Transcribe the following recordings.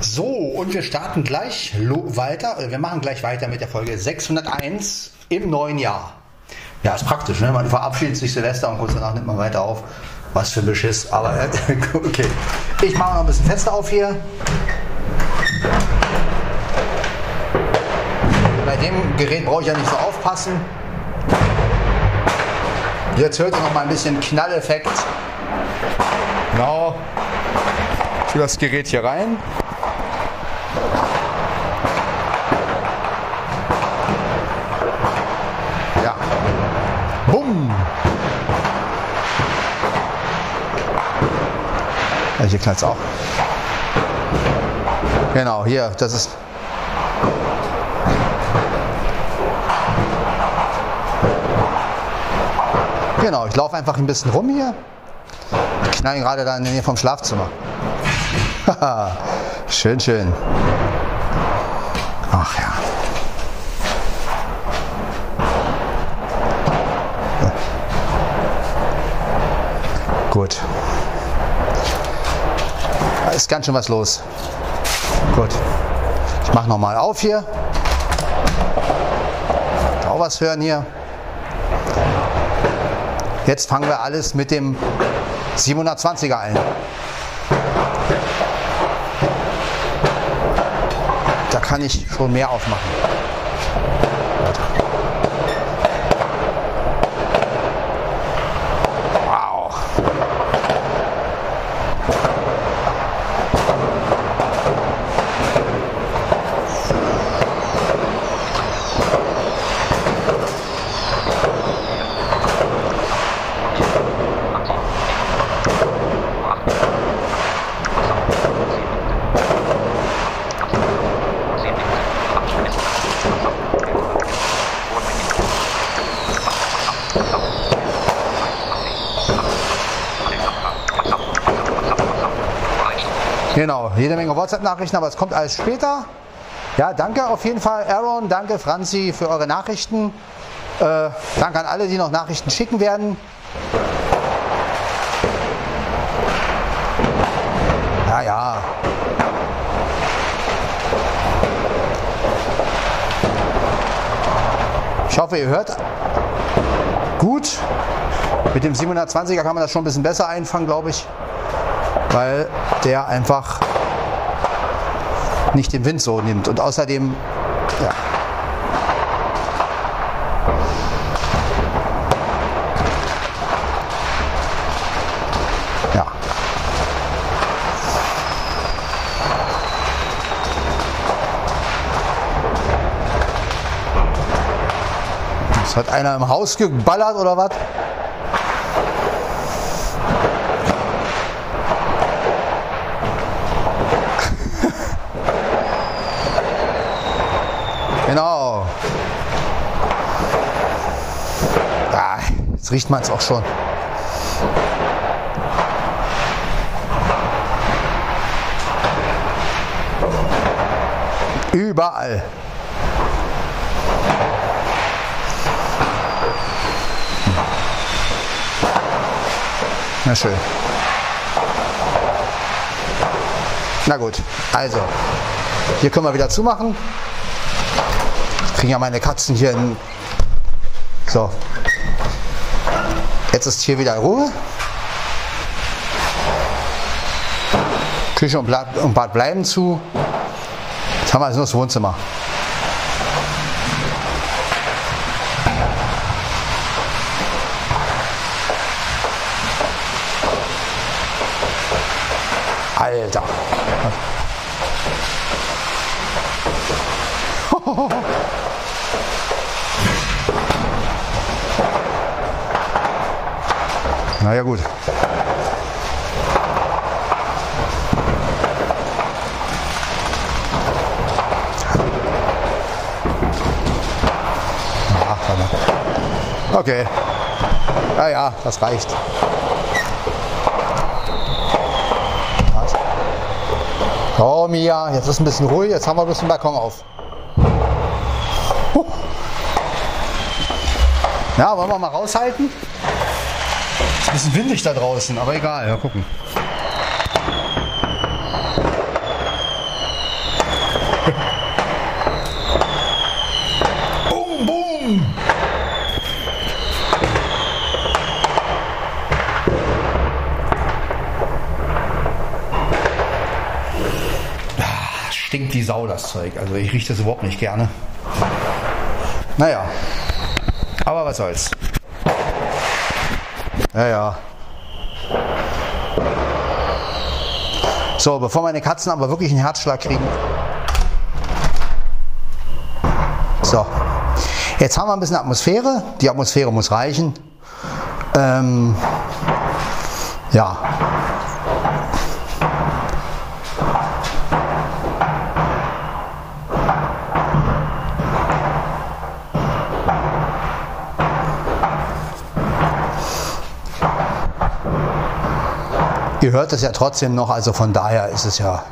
So, und wir starten gleich weiter, wir machen gleich weiter mit der Folge 601 im neuen Jahr. Ja, ist praktisch, ne? Man verabschiedet sich Silvester und kurz danach nimmt man weiter auf. Was für ein Beschiss, aber äh, okay. Ich mache noch ein bisschen fester auf hier. Bei dem Gerät brauche ich ja nicht so aufpassen. Jetzt hört ihr noch mal ein bisschen Knalleffekt. Genau. Ich will das Gerät hier rein. Ja, hier knallt es auch. Genau, hier, das ist. Genau, ich laufe einfach ein bisschen rum hier. Ich knall gerade da in der Nähe vom Schlafzimmer. schön, schön. Ach ja. Gut. Ist ganz schön was los. Gut. Ich mache nochmal auf hier. Auch was hören hier. Jetzt fangen wir alles mit dem 720er ein. Da kann ich schon mehr aufmachen. Genau, jede Menge WhatsApp-Nachrichten, aber es kommt alles später. Ja, danke auf jeden Fall, Aaron, danke Franzi für eure Nachrichten. Äh, danke an alle, die noch Nachrichten schicken werden. Ja, ja. Ich hoffe, ihr hört gut. Mit dem 720er kann man das schon ein bisschen besser einfangen, glaube ich weil der einfach nicht den Wind so nimmt. Und außerdem, ja. Hat einer im Haus geballert oder was? Genau. Ah, jetzt riecht man es auch schon. Überall. Na schön. Na gut, also, hier können wir wieder zumachen kriegen ja meine Katzen hier in. So. Jetzt ist hier wieder Ruhe. Küche und Bad bleiben zu. Jetzt haben wir also nur das Wohnzimmer. Alter. Na ja gut. Okay. Ja, ja, das reicht. Was? Oh, Mia, jetzt ist ein bisschen ruhig. Jetzt haben wir ein bisschen Balkon auf. Huh. Ja, wollen wir mal raushalten? Ein bisschen windig da draußen, aber egal, mal gucken. boom, boom! Ah, stinkt die Sau das Zeug. Also ich rieche das überhaupt nicht gerne. Naja, aber was soll's. Ja, ja. So, bevor meine Katzen aber wirklich einen Herzschlag kriegen. So, jetzt haben wir ein bisschen Atmosphäre. Die Atmosphäre muss reichen. Ähm, ja. Ihr hört es ja trotzdem noch, also von daher ist es ja,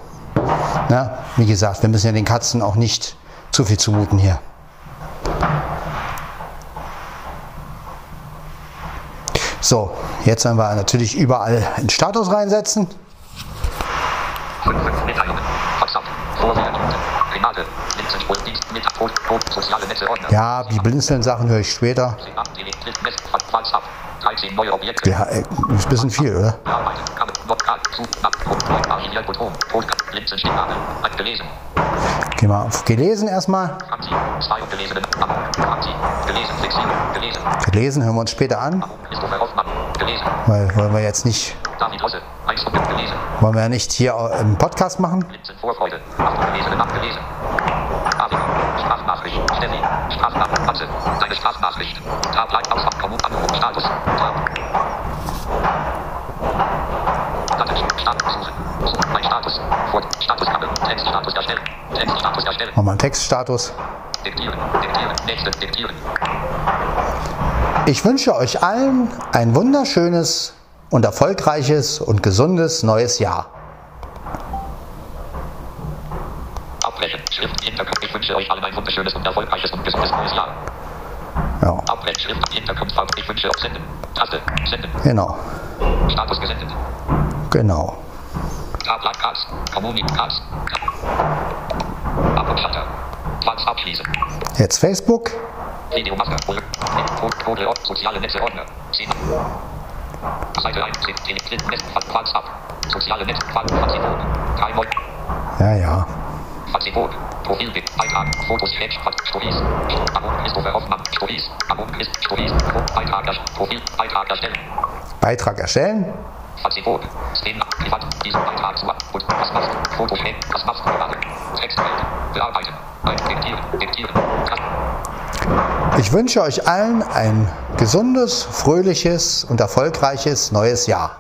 ne, wie gesagt, wir müssen ja den Katzen auch nicht zu viel zumuten hier. So, jetzt werden wir natürlich überall einen Status reinsetzen. Ja, die Blinzeln-Sachen höre ich später. WhatsApp. 13 neue Objekte. Ja, äh, ist ein bisschen viel, oder? Gehen wir auf gelesen erstmal. Gelesen. Hören wir uns später an, weil wollen wir jetzt nicht, David Hosse. 1 gelesen. wollen wir ja nicht hier im Podcast machen. Linsen. Vorfreude. 8 gelesene. Abgelesen. Avia. Sprachnachricht. Steffi. Sprachnachricht. Matze. Deine Sprachnachricht. Tab. Like. Auswahl. Kommun. Anruf. Status. Tab. Status. Status. Suchen. Suchen. Mein Status. Vor. Statuskabel. Textstatus erstellen. Textstatus erstellen. Einen Textstatus. Diktieren. Diktieren. Nächste. Diktieren. Ich wünsche euch allen ein wunderschönes und erfolgreiches und gesundes neues Jahr. Abbrechen. Schrift. Hinterkopf. Ich wünsche euch allen ein wunderschönes und erfolgreiches und gesundes neues Jahr. Ja, Abbrechen. Schrift. Hinterkopf. Ich wünsche euch senden. Taste. Senden. genau, Status gesendet. genau. Tab. Like. Cards. Kommunikat. Ab und Shutter. Platz abschließen. Jetzt Facebook. Videomaske. Code. Ort. Soziale Netze. Ordner. 10. Seite 1. Telegram. Netz. WhatsApp. Soziale Netze. Facebook. Kein Neu. Ja, ja. Facebook. Profilbild. Beitrag. Fotos. Flash. Stories. Abon. Christopher Hoffmann. Stories. Abon. Christ. Stories. Beitrag. Profil. Beitrag erstellen. Beitrag erstellen. Facebook. Szenen. Privat. Diesen Beitrag zu. Und was machst du? Foto. Was machst du gerade? Textfeld. Bearbeiten. Ein. Diktieren. Diktieren. Ich wünsche euch allen ein gesundes, fröhliches und erfolgreiches neues Jahr.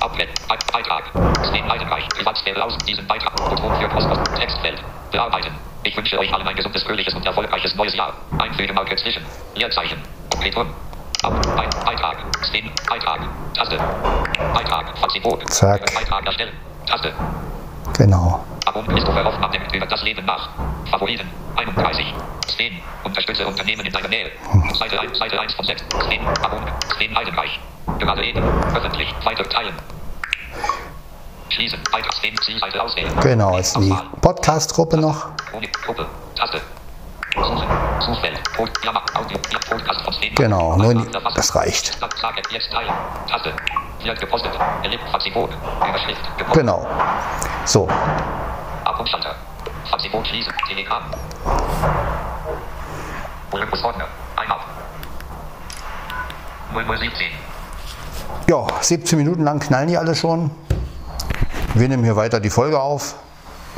Abblenden. Be- Beitrag. Sven Leidenreich. Privatsphäre aus. Diesen Beitrag. Button für Post. Textfeld. Bearbeiten. Ich wünsche euch allen ein gesundes, fröhliches und erfolgreiches neues Jahr. Einfügemarke zwischen. Leerzeichen. Return. Ab. Be- Beitrag. Sven. Beitrag. Taste. Beitrag. Facebook. Zack. Beitrag erstellen. Taste. Genau. Abon Christopher Hoffmann denkt über das Leben nach. Favoriten. 31. Sven. Unterstütze Unternehmen in deiner Nähe. Seite 1, Seite 1 von 6. Sven. Abon. Sven Heidenreich. Gerade eben. Öffentlich. Weiter teilen. Schließen. Beitrag. Sven. Zielseite auswählen. Genau, jetzt die. Podcast-Gruppe noch. Gruppe. Taste. Genau, nur das reicht. Genau. So, Ab und Schalter. Facebook schließen. Telegram. Olympus Ordner. Ein ab. 0017. ja, 17 Minuten lang knallen die alle schon. Wir nehmen hier weiter die Folge auf.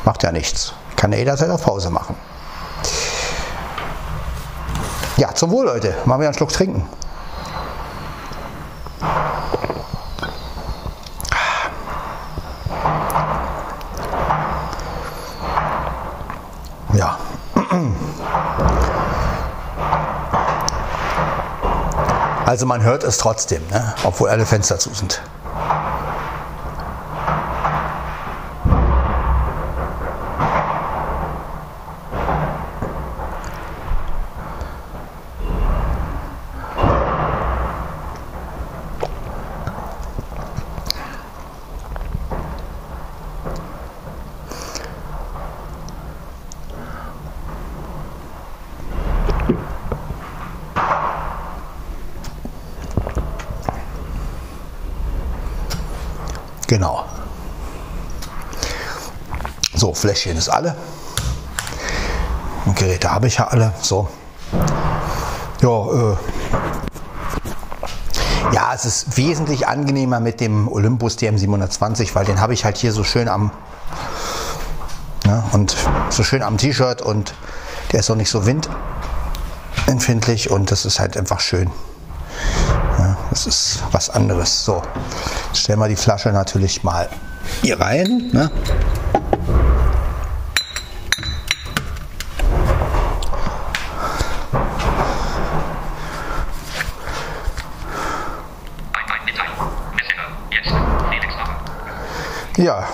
Macht ja nichts. Ich kann ja jederzeit auf Pause machen. Ja, zum Wohl, Leute. Machen wir einen Schluck trinken. Ja. Also man hört es trotzdem, ne? obwohl alle Fenster zu sind. Genau. So, Fläschchen ist alle. Und Geräte habe ich ja alle. So. Ja, äh, ja, es ist wesentlich angenehmer mit dem Olympus DM720, weil den habe ich halt hier so schön am ne, und so schön am T-Shirt und der ist auch nicht so windempfindlich und das ist halt einfach schön. Ja, das ist was anderes. So, stellen wir die Flasche natürlich mal hier rein. Ne? Ein, ein Mitteilung. Messenger. Jetzt. Felix Macher. Ja.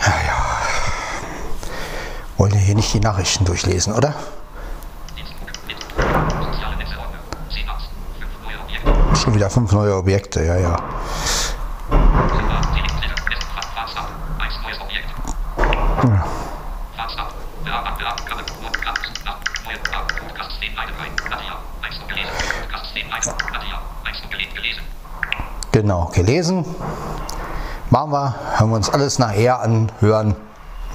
Ja, ja. Wollen wir hier nicht die Nachrichten durchlesen, oder? Dienstbuch. Mit. Soziale Netze-Ordner. 10 aus. 5 neue Objekte. Schon wieder fünf neue Objekte, ja, ja. September. Telefonzelle. Messen. Fa- Fahrtstab. 1 neues Objekt. Fahrtstab. Bearbeit. Bearbeit. Podcast. Nach. Neue. Podcast. 10 Leiden rein. Nadia. 1 noch gelesen. Podcast. 10 Leiden. Nadia. 1 noch gelesen. Gelesen. Genau, gelesen. Machen wir, hören wir uns alles nachher anhören,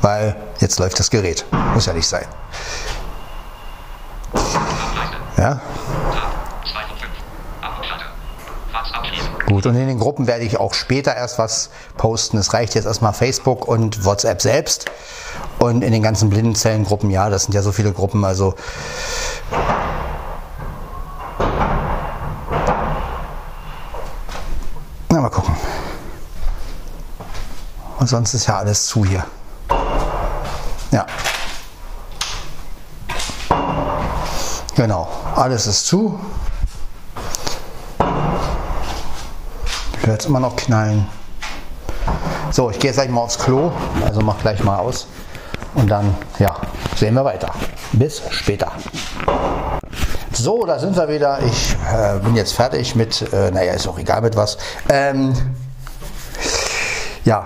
weil jetzt läuft das Gerät. Muss ja nicht sein. Ja, Tag. 2 von 5. Abschalter. Fahrtstab schließen. gut. Und in den Gruppen werde ich auch später erst was posten. Es reicht jetzt erstmal Facebook und WhatsApp selbst. Und in den ganzen Blindenzellengruppen, ja, das sind ja so viele Gruppen, also Na, mal gucken. Und sonst ist ja alles zu hier. Genau, alles ist zu. Ich höre jetzt immer noch knallen. So, ich gehe jetzt gleich mal aufs Klo, also mach gleich mal aus. Und dann, ja, sehen wir weiter. Bis später. So, da sind wir wieder. Ich äh, bin jetzt fertig mit, äh, naja, ist auch egal mit was. Ähm, ja,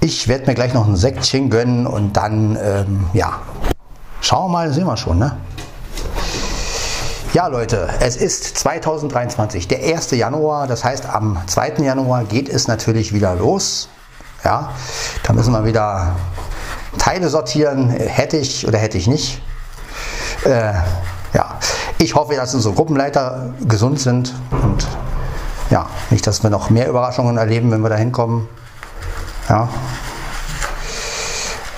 ich werde mir gleich noch ein Säckchen gönnen und dann, ähm, ja, schauen wir mal, sehen wir schon, ne? Ja, Leute, es ist 2023, der 1. Januar. Das heißt, am 2. Januar geht es natürlich wieder los. Ja, da müssen wir wieder Teile sortieren. Hätte ich oder hätte ich nicht. Äh, ja, ich hoffe, dass unsere Gruppenleiter gesund sind und ja, nicht, dass wir noch mehr Überraschungen erleben, wenn wir da hinkommen. Ja.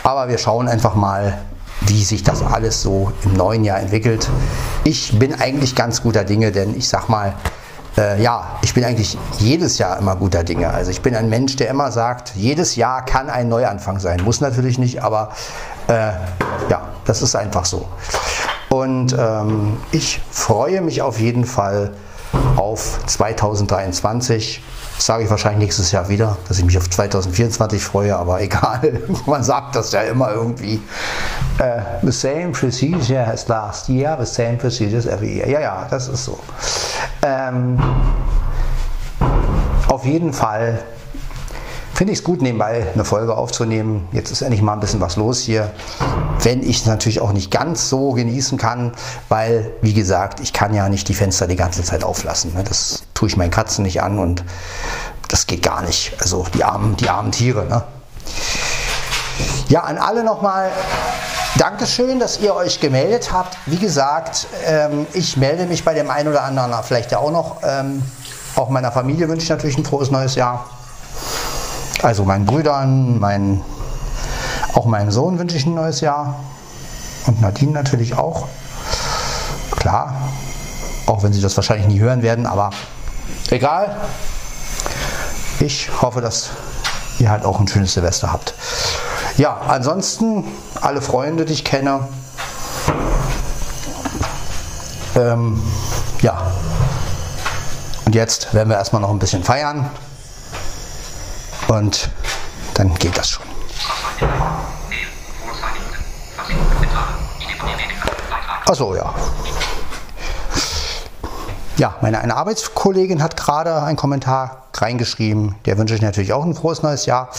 Aber wir schauen einfach mal, wie sich das alles so im neuen Jahr entwickelt. Ich bin eigentlich ganz guter Dinge, denn ich sag mal, äh, ja, ich bin eigentlich jedes Jahr immer guter Dinge. Also ich bin ein Mensch, der immer sagt, jedes Jahr kann ein Neuanfang sein. Muss natürlich nicht, aber äh, ja, das ist einfach so. Und ähm, ich freue mich auf jeden Fall auf 2023. Das sage ich wahrscheinlich nächstes Jahr wieder, dass ich mich auf 2024 freue, aber egal. Man sagt das ja immer irgendwie. Äh, the same procedure as last year, the same procedures every year. Ja, ja, das ist so. Ähm, auf jeden Fall finde ich es gut, nebenbei eine Folge aufzunehmen. Jetzt ist endlich mal ein bisschen was los hier. Wenn ich es natürlich auch nicht ganz so genießen kann, weil, wie gesagt, ich kann ja nicht die Fenster die ganze Zeit auflassen. ne? Das tue ich meinen Katzen nicht an und das geht gar nicht. Also die armen, die armen Tiere. Ne? Ja, an alle nochmal Dankeschön, dass ihr euch gemeldet habt. Wie gesagt, ähm, ich melde mich bei dem einen oder anderen vielleicht ja auch noch. Ähm, auch meiner Familie wünsche ich natürlich ein frohes neues Jahr. Also meinen Brüdern, meinen, auch meinem Sohn wünsche ich ein neues Jahr. Und Nadine natürlich auch. Klar. Auch wenn sie das wahrscheinlich nie hören werden, aber egal. Ich hoffe, dass ihr halt auch ein schönes Silvester habt. Ja, ansonsten alle Freunde, die ich kenne. Ähm, ja. Und jetzt werden wir erstmal noch ein bisschen feiern. Und dann geht das schon. Achso, ja. Ja, meine eine Arbeitskollegin hat gerade einen Kommentar reingeschrieben. Der wünsche ich natürlich auch ein frohes neues Jahr.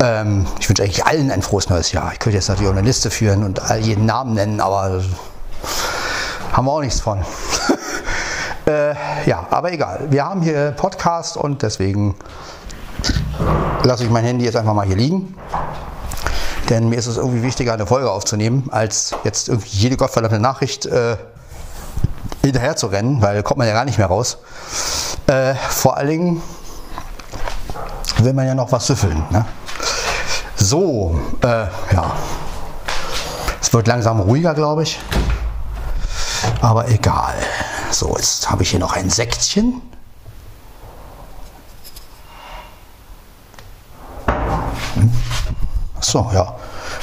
Ähm, ich wünsche eigentlich allen ein frohes neues Jahr. Ich könnte jetzt natürlich auch eine Liste führen und all jeden Namen nennen, aber haben wir auch nichts von. äh, ja, aber egal. Wir haben hier Podcast und deswegen lasse ich mein Handy jetzt einfach mal hier liegen. Denn mir ist es irgendwie wichtiger, eine Folge aufzunehmen, als jetzt irgendwie jede gottverdammte Nachricht äh, hinterher zu rennen, weil kommt man ja gar nicht mehr raus. Äh, vor allen Dingen will man ja noch was süffeln. Ne? So, äh, ja. Es wird langsam ruhiger, glaube ich. Aber egal. So, jetzt habe ich hier noch ein Sektchen. So, ja.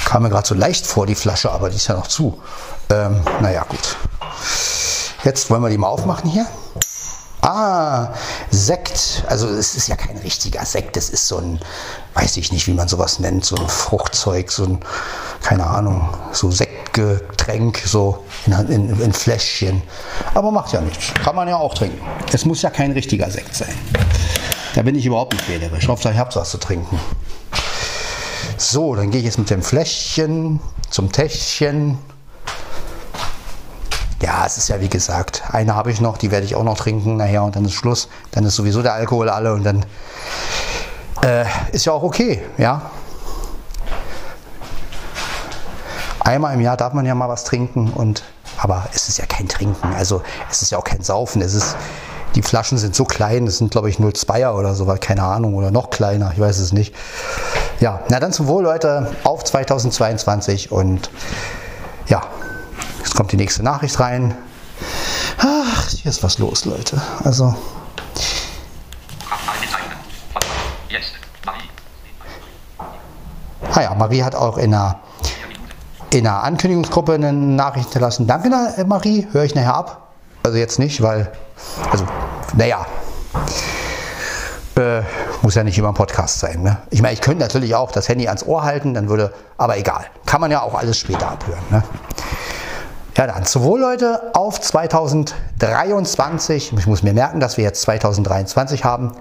Kam mir gerade so leicht vor, die Flasche, aber die ist ja noch zu. Ähm, naja, gut. Jetzt wollen wir die mal aufmachen hier. Ah, Sekt. Also es ist ja kein richtiger Sekt. Es ist so ein, weiß ich nicht, wie man sowas nennt, so ein Fruchtzeug, so ein, keine Ahnung, so Sektgetränk, so in, in, in Fläschchen. Aber macht ja nichts. Kann man ja auch trinken. Es muss ja kein richtiger Sekt sein. Da bin ich überhaupt nicht wählerisch. Hauptsache ich habe was zu trinken. So, dann gehe ich jetzt mit dem Fläschchen zum Täschchen. Ja, es ist ja wie gesagt, eine habe ich noch, die werde ich auch noch trinken nachher und dann ist Schluss. Dann ist sowieso der Alkohol alle und dann äh, ist ja auch okay, ja. Einmal im Jahr darf man ja mal was trinken und aber es ist ja kein Trinken, also es ist ja auch kein Saufen. Es ist, die Flaschen sind so klein, es sind glaube ich 0,2er oder so, keine Ahnung, oder noch kleiner, ich weiß es nicht. Ja, na dann zum Wohl, Leute, auf 2022 und ja, Jetzt kommt die nächste Nachricht rein. Ach, hier ist was los, Leute. Also. Ah ja, Marie hat auch in einer, in einer Ankündigungsgruppe eine Nachricht hinterlassen. Danke, Marie, höre ich nachher ab. Also jetzt nicht, weil, also, naja, äh, muss ja nicht immer ein Podcast sein. Ne? Ich meine, ich könnte natürlich auch das Handy ans Ohr halten, dann würde, aber egal. Kann man ja auch alles später abhören. Ne? Ja, dann zu wohl, Leute, auf 2023. Ich muss mir merken, dass wir jetzt 2023 haben.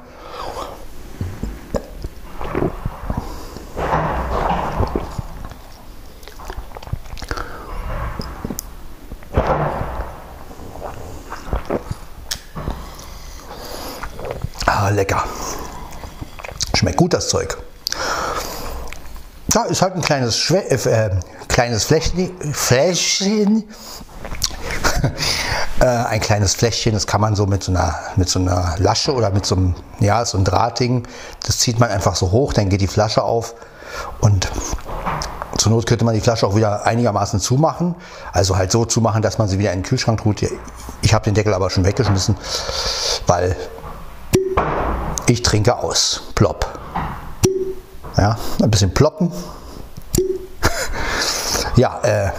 Ah, lecker. Schmeckt gut, das Zeug. Ja, ist halt ein kleines, Schwe äh, kleines Fläschchen, Fläschchen äh, ein kleines Fläschchen, das kann man so mit so einer, mit so einer Lasche oder mit so einem, ja, so einem Drahtding, das zieht man einfach so hoch, dann geht die Flasche auf und zur Not könnte man die Flasche auch wieder einigermaßen zumachen, also halt so zumachen, dass man sie wieder in den Kühlschrank tut. Ich habe den Deckel aber schon weggeschmissen, weil ich trinke aus. Plopp. Ja, ein bisschen ploppen. ja, äh.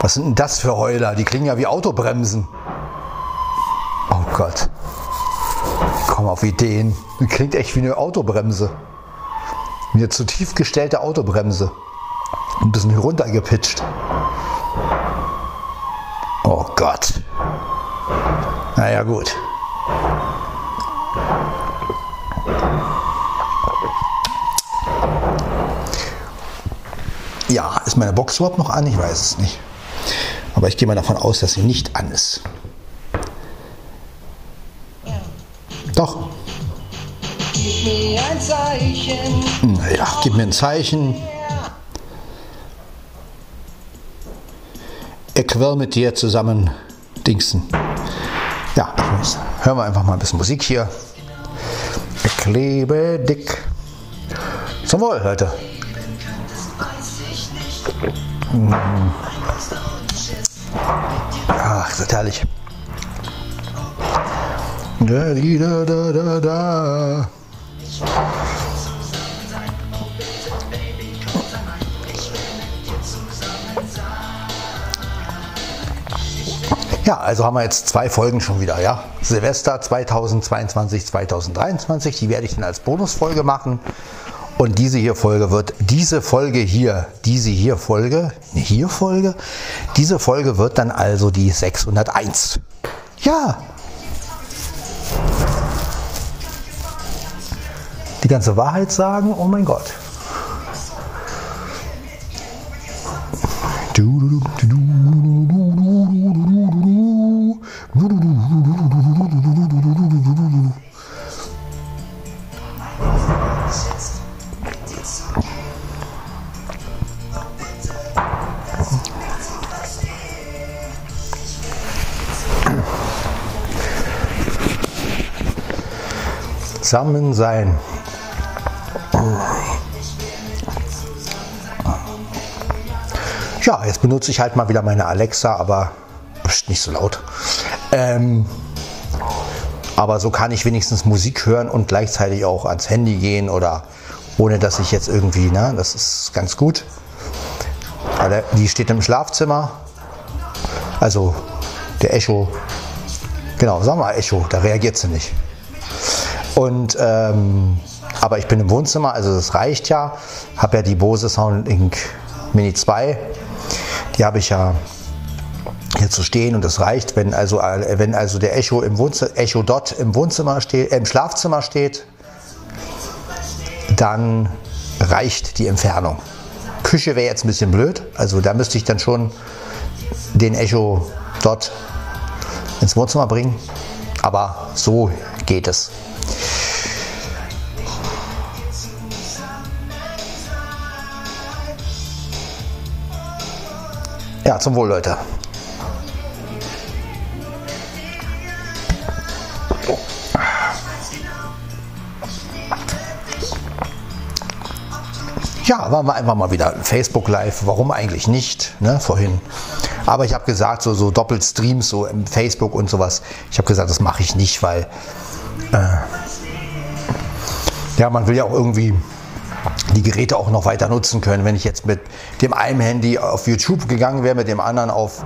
Was sind denn das für Heuler? Die klingen ja wie Autobremsen. Oh Gott. Ich komme auf Ideen. Die klingt echt wie eine Autobremse. Eine zu tief gestellte Autobremse. Ein bisschen runtergepitcht. Oh Gott. Naja, gut. Ja, ist meine Box überhaupt noch an? Ich weiß es nicht. Aber ich gehe mal davon aus, dass sie nicht an ist. Doch. Gib mir ein Zeichen. Naja, gib mir ein Zeichen. Ich will mit dir zusammen dingsen. Hören wir einfach mal ein bisschen Musik hier. Ich lebe dick. Zum Wohl, Leute. Ach, das ist herrlich. Da, da, da, da, da. Ja, also haben wir jetzt zwei Folgen schon wieder, ja. Silvester 2022, 2023, die werde ich dann als Bonusfolge machen. Und diese hier Folge wird, diese Folge hier, diese hier Folge, hier Folge, diese Folge wird dann also die 601. Ja. Die ganze Wahrheit sagen, oh mein Gott. Du, du, du, Zusammen sein. Ja, jetzt benutze ich halt mal wieder meine Alexa, aber nicht so laut. Ähm, aber so kann ich wenigstens Musik hören und gleichzeitig auch ans Handy gehen oder ohne dass ich jetzt irgendwie, ne, das ist ganz gut. Die steht im Schlafzimmer. Also der Echo, genau, wir mal Echo, da reagiert sie nicht. Und ähm, aber ich bin im Wohnzimmer, also das reicht ja. Habe ja die Bose Soundlink Mini 2. Die habe ich ja hier zu stehen und das reicht, wenn also, wenn also der Echo, im Wohnzimmer, Echo Dot im, Wohnzimmer steht, äh, im Schlafzimmer steht, dann reicht die Entfernung. Küche wäre jetzt ein bisschen blöd, also da müsste ich dann schon den Echo Dot ins Wohnzimmer bringen, aber so geht es. Ja, zum Wohl, Leute. Ja, waren wir einfach mal wieder Facebook Live. Warum eigentlich nicht? Ne, vorhin. Aber ich habe gesagt, so, so Doppelstreams, so im Facebook und sowas. Ich habe gesagt, das mache ich nicht, weil äh, ja, man will ja auch irgendwie die Geräte auch noch weiter nutzen können. Wenn ich jetzt mit dem einen Handy auf YouTube gegangen wäre, mit dem anderen auf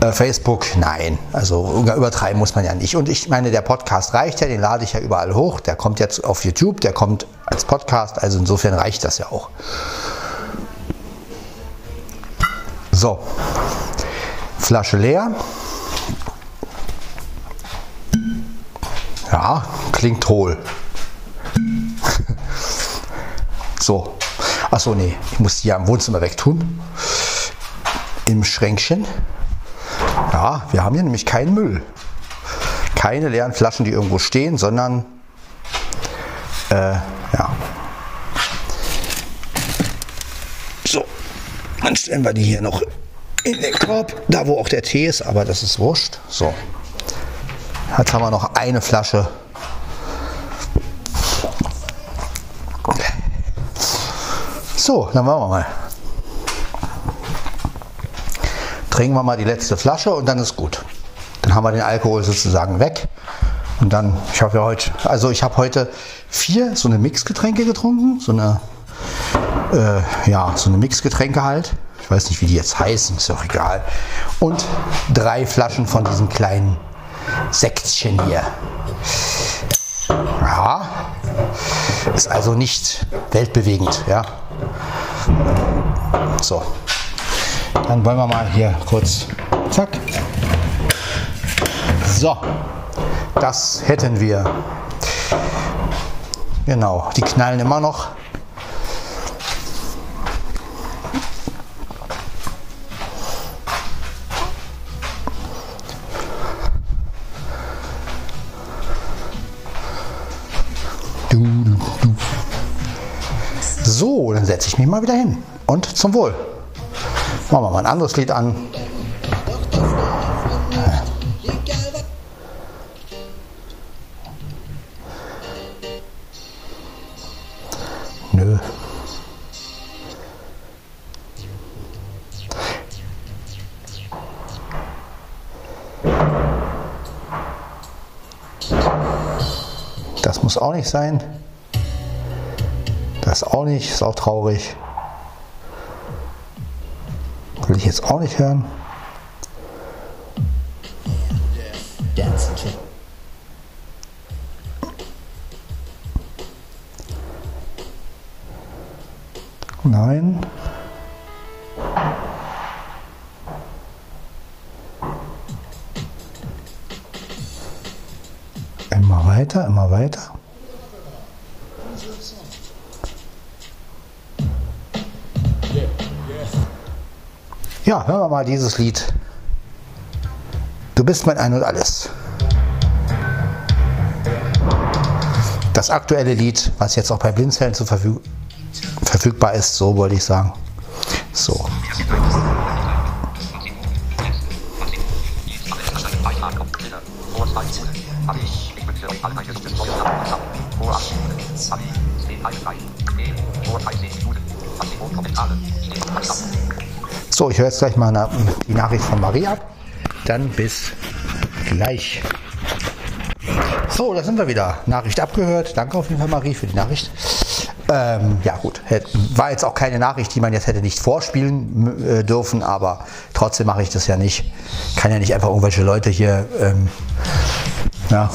äh, Facebook, nein. Also übertreiben muss man ja nicht. Und ich meine, der Podcast reicht ja, den lade ich ja überall hoch. Der kommt jetzt auf YouTube, der kommt als Podcast, also insofern reicht das ja auch. So, Flasche leer. Ja, klingt hohl. So, achso, nee, ich muss die ja im Wohnzimmer wegtun. Im Schränkchen. Ja, wir haben hier nämlich keinen Müll. Keine leeren Flaschen, die irgendwo stehen, sondern äh, ja. So, dann stellen wir die hier noch in den Korb, da wo auch der Tee ist, aber das ist wurscht. So, jetzt haben wir noch eine Flasche. So, dann machen wir mal. trinken wir mal die letzte Flasche und dann ist gut. Dann haben wir den Alkohol sozusagen weg. Und dann, ich habe ja heute, also ich habe heute vier so eine Mixgetränke getrunken, so eine, äh, ja, so eine Mixgetränke halt. Ich weiß nicht, wie die jetzt heißen, ist auch egal. Und drei Flaschen von diesem kleinen Sektchen hier. Ja, ist also nicht weltbewegend, ja. So, dann wollen wir mal hier kurz. Zack. So, das hätten wir. Genau, die knallen immer noch. Ich mich mal wieder hin. Und zum Wohl. Machen wir mal ein anderes Lied an. Nö. Das muss auch nicht sein. Das auch nicht, ist auch traurig. Will ich jetzt auch nicht hören. Nein. Immer weiter, immer weiter. Ja, hören wir mal dieses Lied. Du bist mein Ein und Alles. Das aktuelle Lied, was jetzt auch bei Blinzeln verfüg verfügbar ist, so wollte ich sagen. So. Ich höre jetzt gleich mal die Nachricht von Maria. Dann bis gleich. So, da sind wir wieder. Nachricht abgehört. Danke auf jeden Fall, Marie, für die Nachricht. Ähm, ja gut, war jetzt auch keine Nachricht, die man jetzt hätte nicht vorspielen äh, dürfen, aber trotzdem mache ich das ja nicht. Kann ja nicht einfach irgendwelche Leute hier ähm, ja,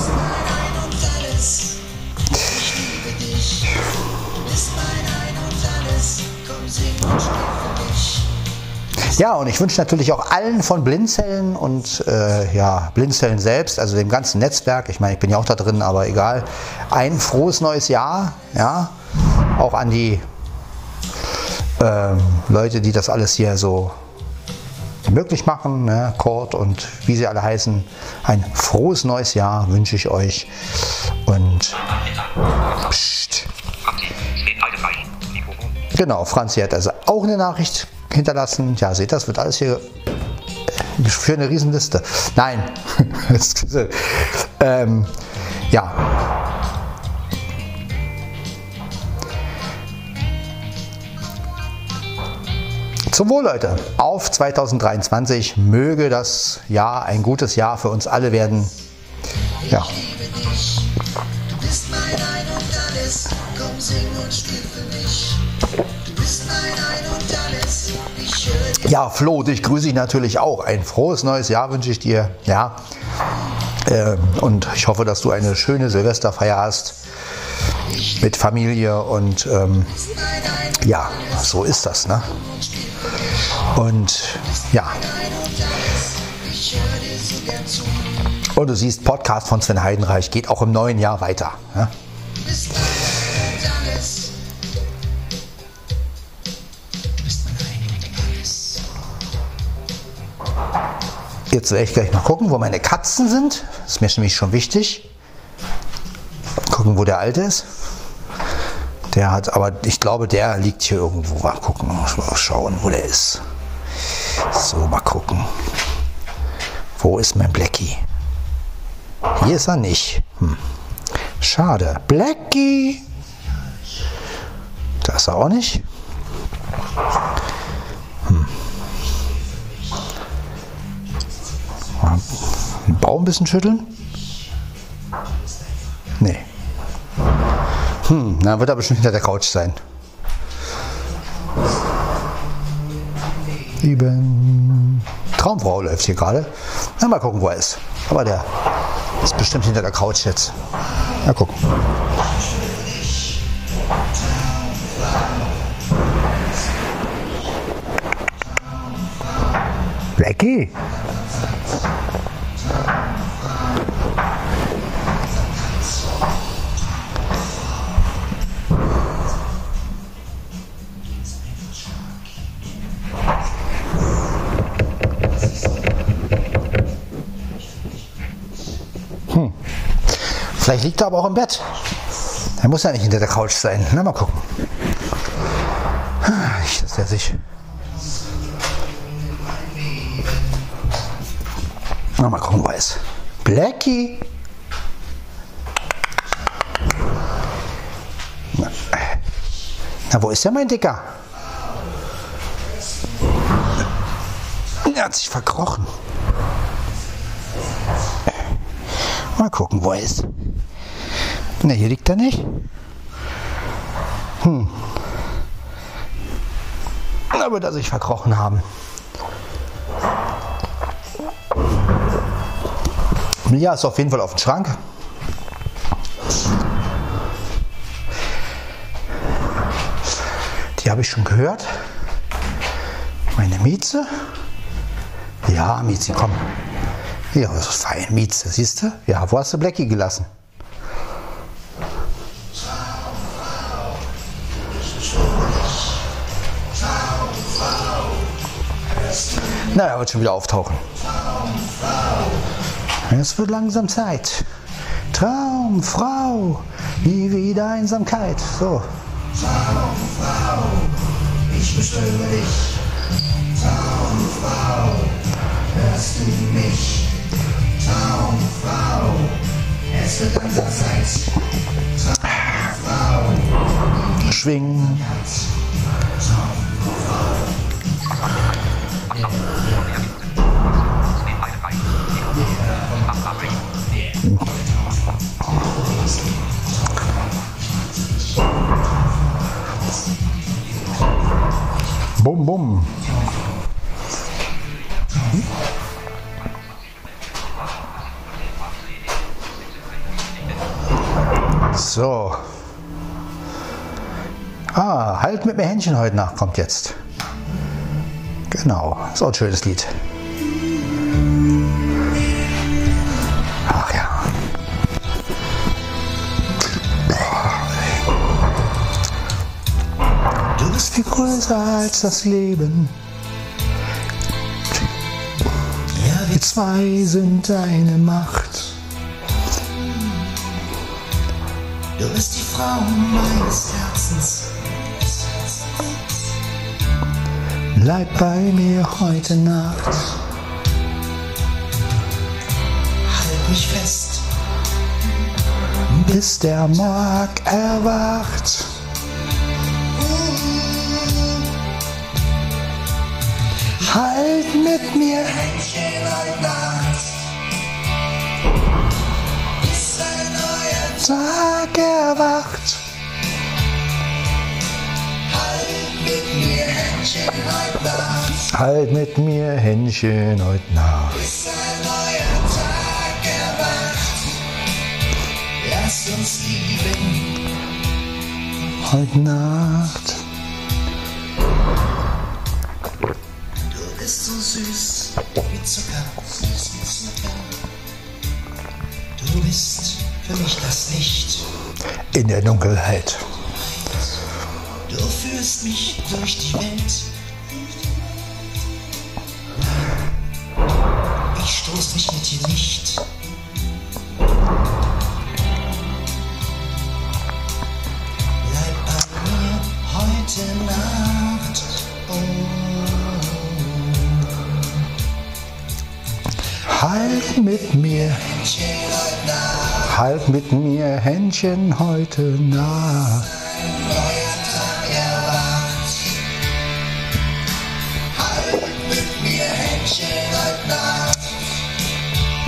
Ja, und ich wünsche natürlich auch allen von Blindzellen und äh, ja, Blindzellen selbst, also dem ganzen Netzwerk, ich meine, ich bin ja auch da drin, aber egal, ein frohes neues Jahr, ja, auch an die ähm, Leute, die das alles hier so möglich machen, ne? Kurt und wie sie alle heißen, ein frohes neues Jahr wünsche ich euch und pst. Genau, Franzi hat also auch eine Nachricht hinterlassen. Ja, seht das wird alles hier äh, für eine Riesenliste. Nein. ähm, ja. Zum Wohl, Leute. Auf 2023 möge das Jahr ein gutes Jahr für uns alle werden. Ja. Du bist mein Ein und Alles, komm sing und spiel für mich. Du bist mein Ein Ja, Flo, dich grüße ich natürlich auch. Ein frohes neues Jahr wünsche ich dir. Ja. Ähm, und ich hoffe, dass du eine schöne Silvesterfeier hast mit Familie und ähm, ja, so ist das, ne? Und ja. Und du siehst, Podcast von Sven Heidenreich geht auch im neuen Jahr weiter. Ne? Jetzt werde ich gleich mal gucken, wo meine Katzen sind. Das ist mir nämlich schon wichtig. Gucken, wo der Alte ist. Der hat, aber ich glaube, der liegt hier irgendwo. Mal gucken, mal schauen, wo der ist. So, mal gucken. Wo ist mein Blackie? Hier ist er nicht. Hm. Schade. Blackie! Da ist er auch nicht. Baum ein bisschen schütteln? Nee. Hm, na, wird er bestimmt hinter der Couch sein. Lieben. Traumfrau läuft hier gerade. Na, mal gucken, wo er ist. Aber der ist bestimmt hinter der Couch jetzt. Mal gucken. Blackie? Vielleicht liegt er aber auch im Bett. Er muss ja nicht hinter der Couch sein. Na, mal gucken. Nicht, dass er sich. Na, mal gucken, wo er ist. Blackie. Na, na, wo ist der, mein Dicker? Er hat sich verkrochen. Mal gucken, wo er ist. Ne, hier liegt er nicht. Hm. Da wird er sich verkrochen haben. Ja, ist auf jeden Fall auf dem Schrank. Die habe ich schon gehört. Meine Mieze. Ja, Mieze, komm. Ja, das ist fein, Mieze, siehst du? Ja, wo hast du Blackie gelassen? Wird schon wieder auftauchen. Es wird langsam Zeit. Traumfrau, nie wieder Einsamkeit. So. Ich beschwöre dich. Traumfrau, hörst du mich? Traumfrau, es wird langsam Zeit. schwingen. Bum, bum. So. Ah, halt mit mir Händchen heute Nacht kommt jetzt. Genau, ist auch ein schönes Lied. Viel größer als das Leben. Ja, wir zwei sind deine Macht. Du bist die Frau meines Herzens. Bleib bei mir heute Nacht. Halt mich fest. bis der Morg erwacht. Halt mit mir Händchen heute Nacht. Bis ein neuer Tag erwacht. Halt mit mir Händchen heute Nacht. Halt mit mir Händchen heute Nacht. Bis ein neuer Tag erwacht. Lass uns lieben. Heute Nacht. Süß wie Zucker. Süß wie Zucker. Du bist für mich das Licht. In der Dunkelheit. Du führst mich durch die Welt. Ich stoß mich mit dir nicht. Mit mir, halt mit mir Händchen heute Nacht.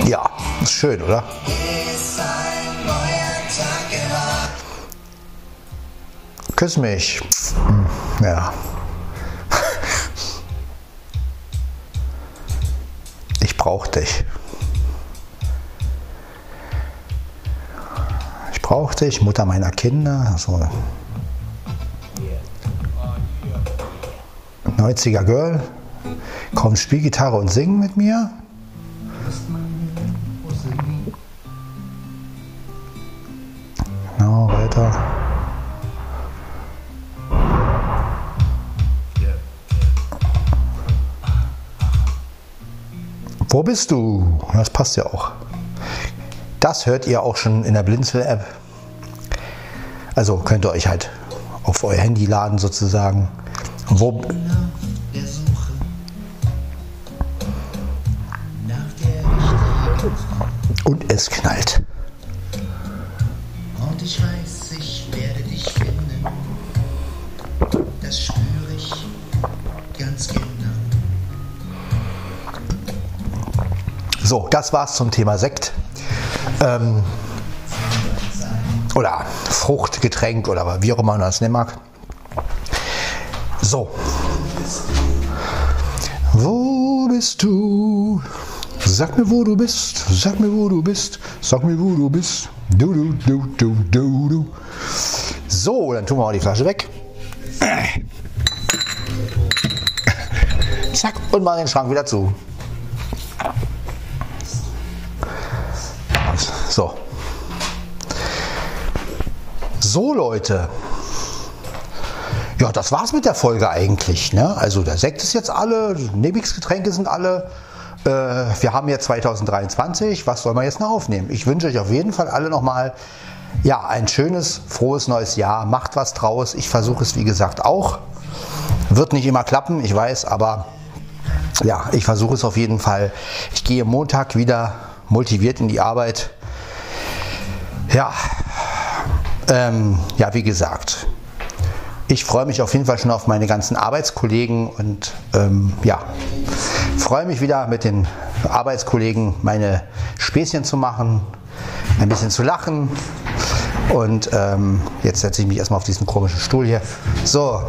Ja, ist schön, oder? Küss mich. Hm, Ja. Ich brauch dich. Brauch dich, Mutter meiner Kinder. So. 90er Girl. Komm, spiel Gitarre und sing mit mir. Genau, weiter. Wo bist du? Das passt ja auch. Das hört ihr auch schon in der Blinzel-App. Also könnt ihr euch halt auf euer Handy laden sozusagen. Wo, und es knallt. und ich weiß, ich werde dich finden. Das spüre ich ganz genau. So, das war's zum Thema Sekt. Ähm, oder Fruchtgetränk oder wie auch immer man das nennen mag. So. Wo bist du? Sag mir, wo du bist. Sag mir, wo du bist. Sag mir, wo du bist. Du, du, du, du, du, du. So, dann tun wir mal die Flasche weg. Zack, und mal den Schrank wieder zu. So. So, Leute. Ja, das war's mit der Folge eigentlich. Ne? Also der Sekt ist jetzt alle, die Nebix-Getränke sind alle. Äh, wir haben jetzt 2023. Was soll man jetzt noch aufnehmen? Ich wünsche euch auf jeden Fall alle nochmal ja, ein schönes, frohes neues Jahr. Macht was draus. Ich versuche es, wie gesagt, auch. Wird nicht immer klappen, ich weiß, aber ja, ich versuche es auf jeden Fall. Ich gehe Montag wieder motiviert in die Arbeit. Ja, ähm, ja, wie gesagt, ich freue mich auf jeden Fall schon auf meine ganzen Arbeitskollegen und ähm, ja, freue mich wieder mit den Arbeitskollegen meine Späßchen zu machen, ein bisschen zu lachen. Und ähm, jetzt setze ich mich erstmal auf diesen komischen Stuhl hier. So.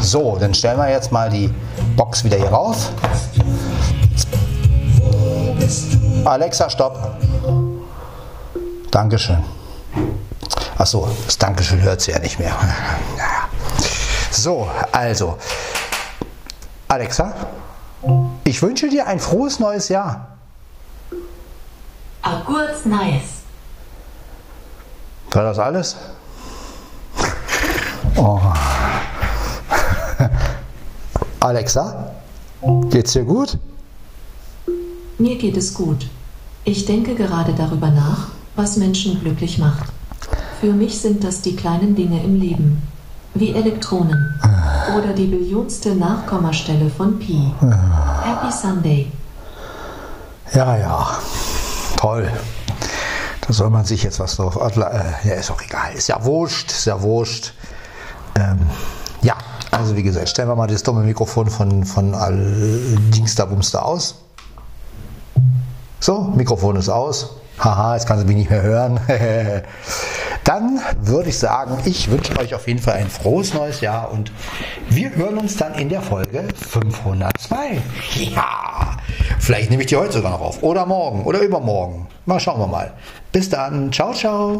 So, dann stellen wir jetzt mal die Box wieder hier rauf. Alexa, stopp. Dankeschön. Achso, das Dankeschön hört sie ja nicht mehr. Naja. So, also. Alexa, ich wünsche dir ein frohes neues Jahr. A kurz Neues. War das alles? Oh. Alexa, geht's dir gut? Mir geht es gut. Ich denke gerade darüber nach, was Menschen glücklich macht. Für mich sind das die kleinen Dinge im Leben, wie Elektronen oder die billionste Nachkommastelle von Pi. Happy Sunday. Ja, ja. Toll. Da soll man sich jetzt was drauf. Äh, ja, ist auch egal. Ist ja wurscht. Ist ja wurscht. Ähm, ja, also wie gesagt, stellen wir mal das dumme Mikrofon von, von all Dingsterbumster aus. So, Mikrofon ist aus. Haha, jetzt kann sie mich nicht mehr hören. dann würde ich sagen, ich wünsche euch auf jeden Fall ein frohes neues Jahr und wir hören uns dann in der Folge 502. Ja, vielleicht nehme ich die heute sogar noch auf. Oder morgen oder übermorgen. Mal schauen wir mal. Bis dann. Ciao, ciao.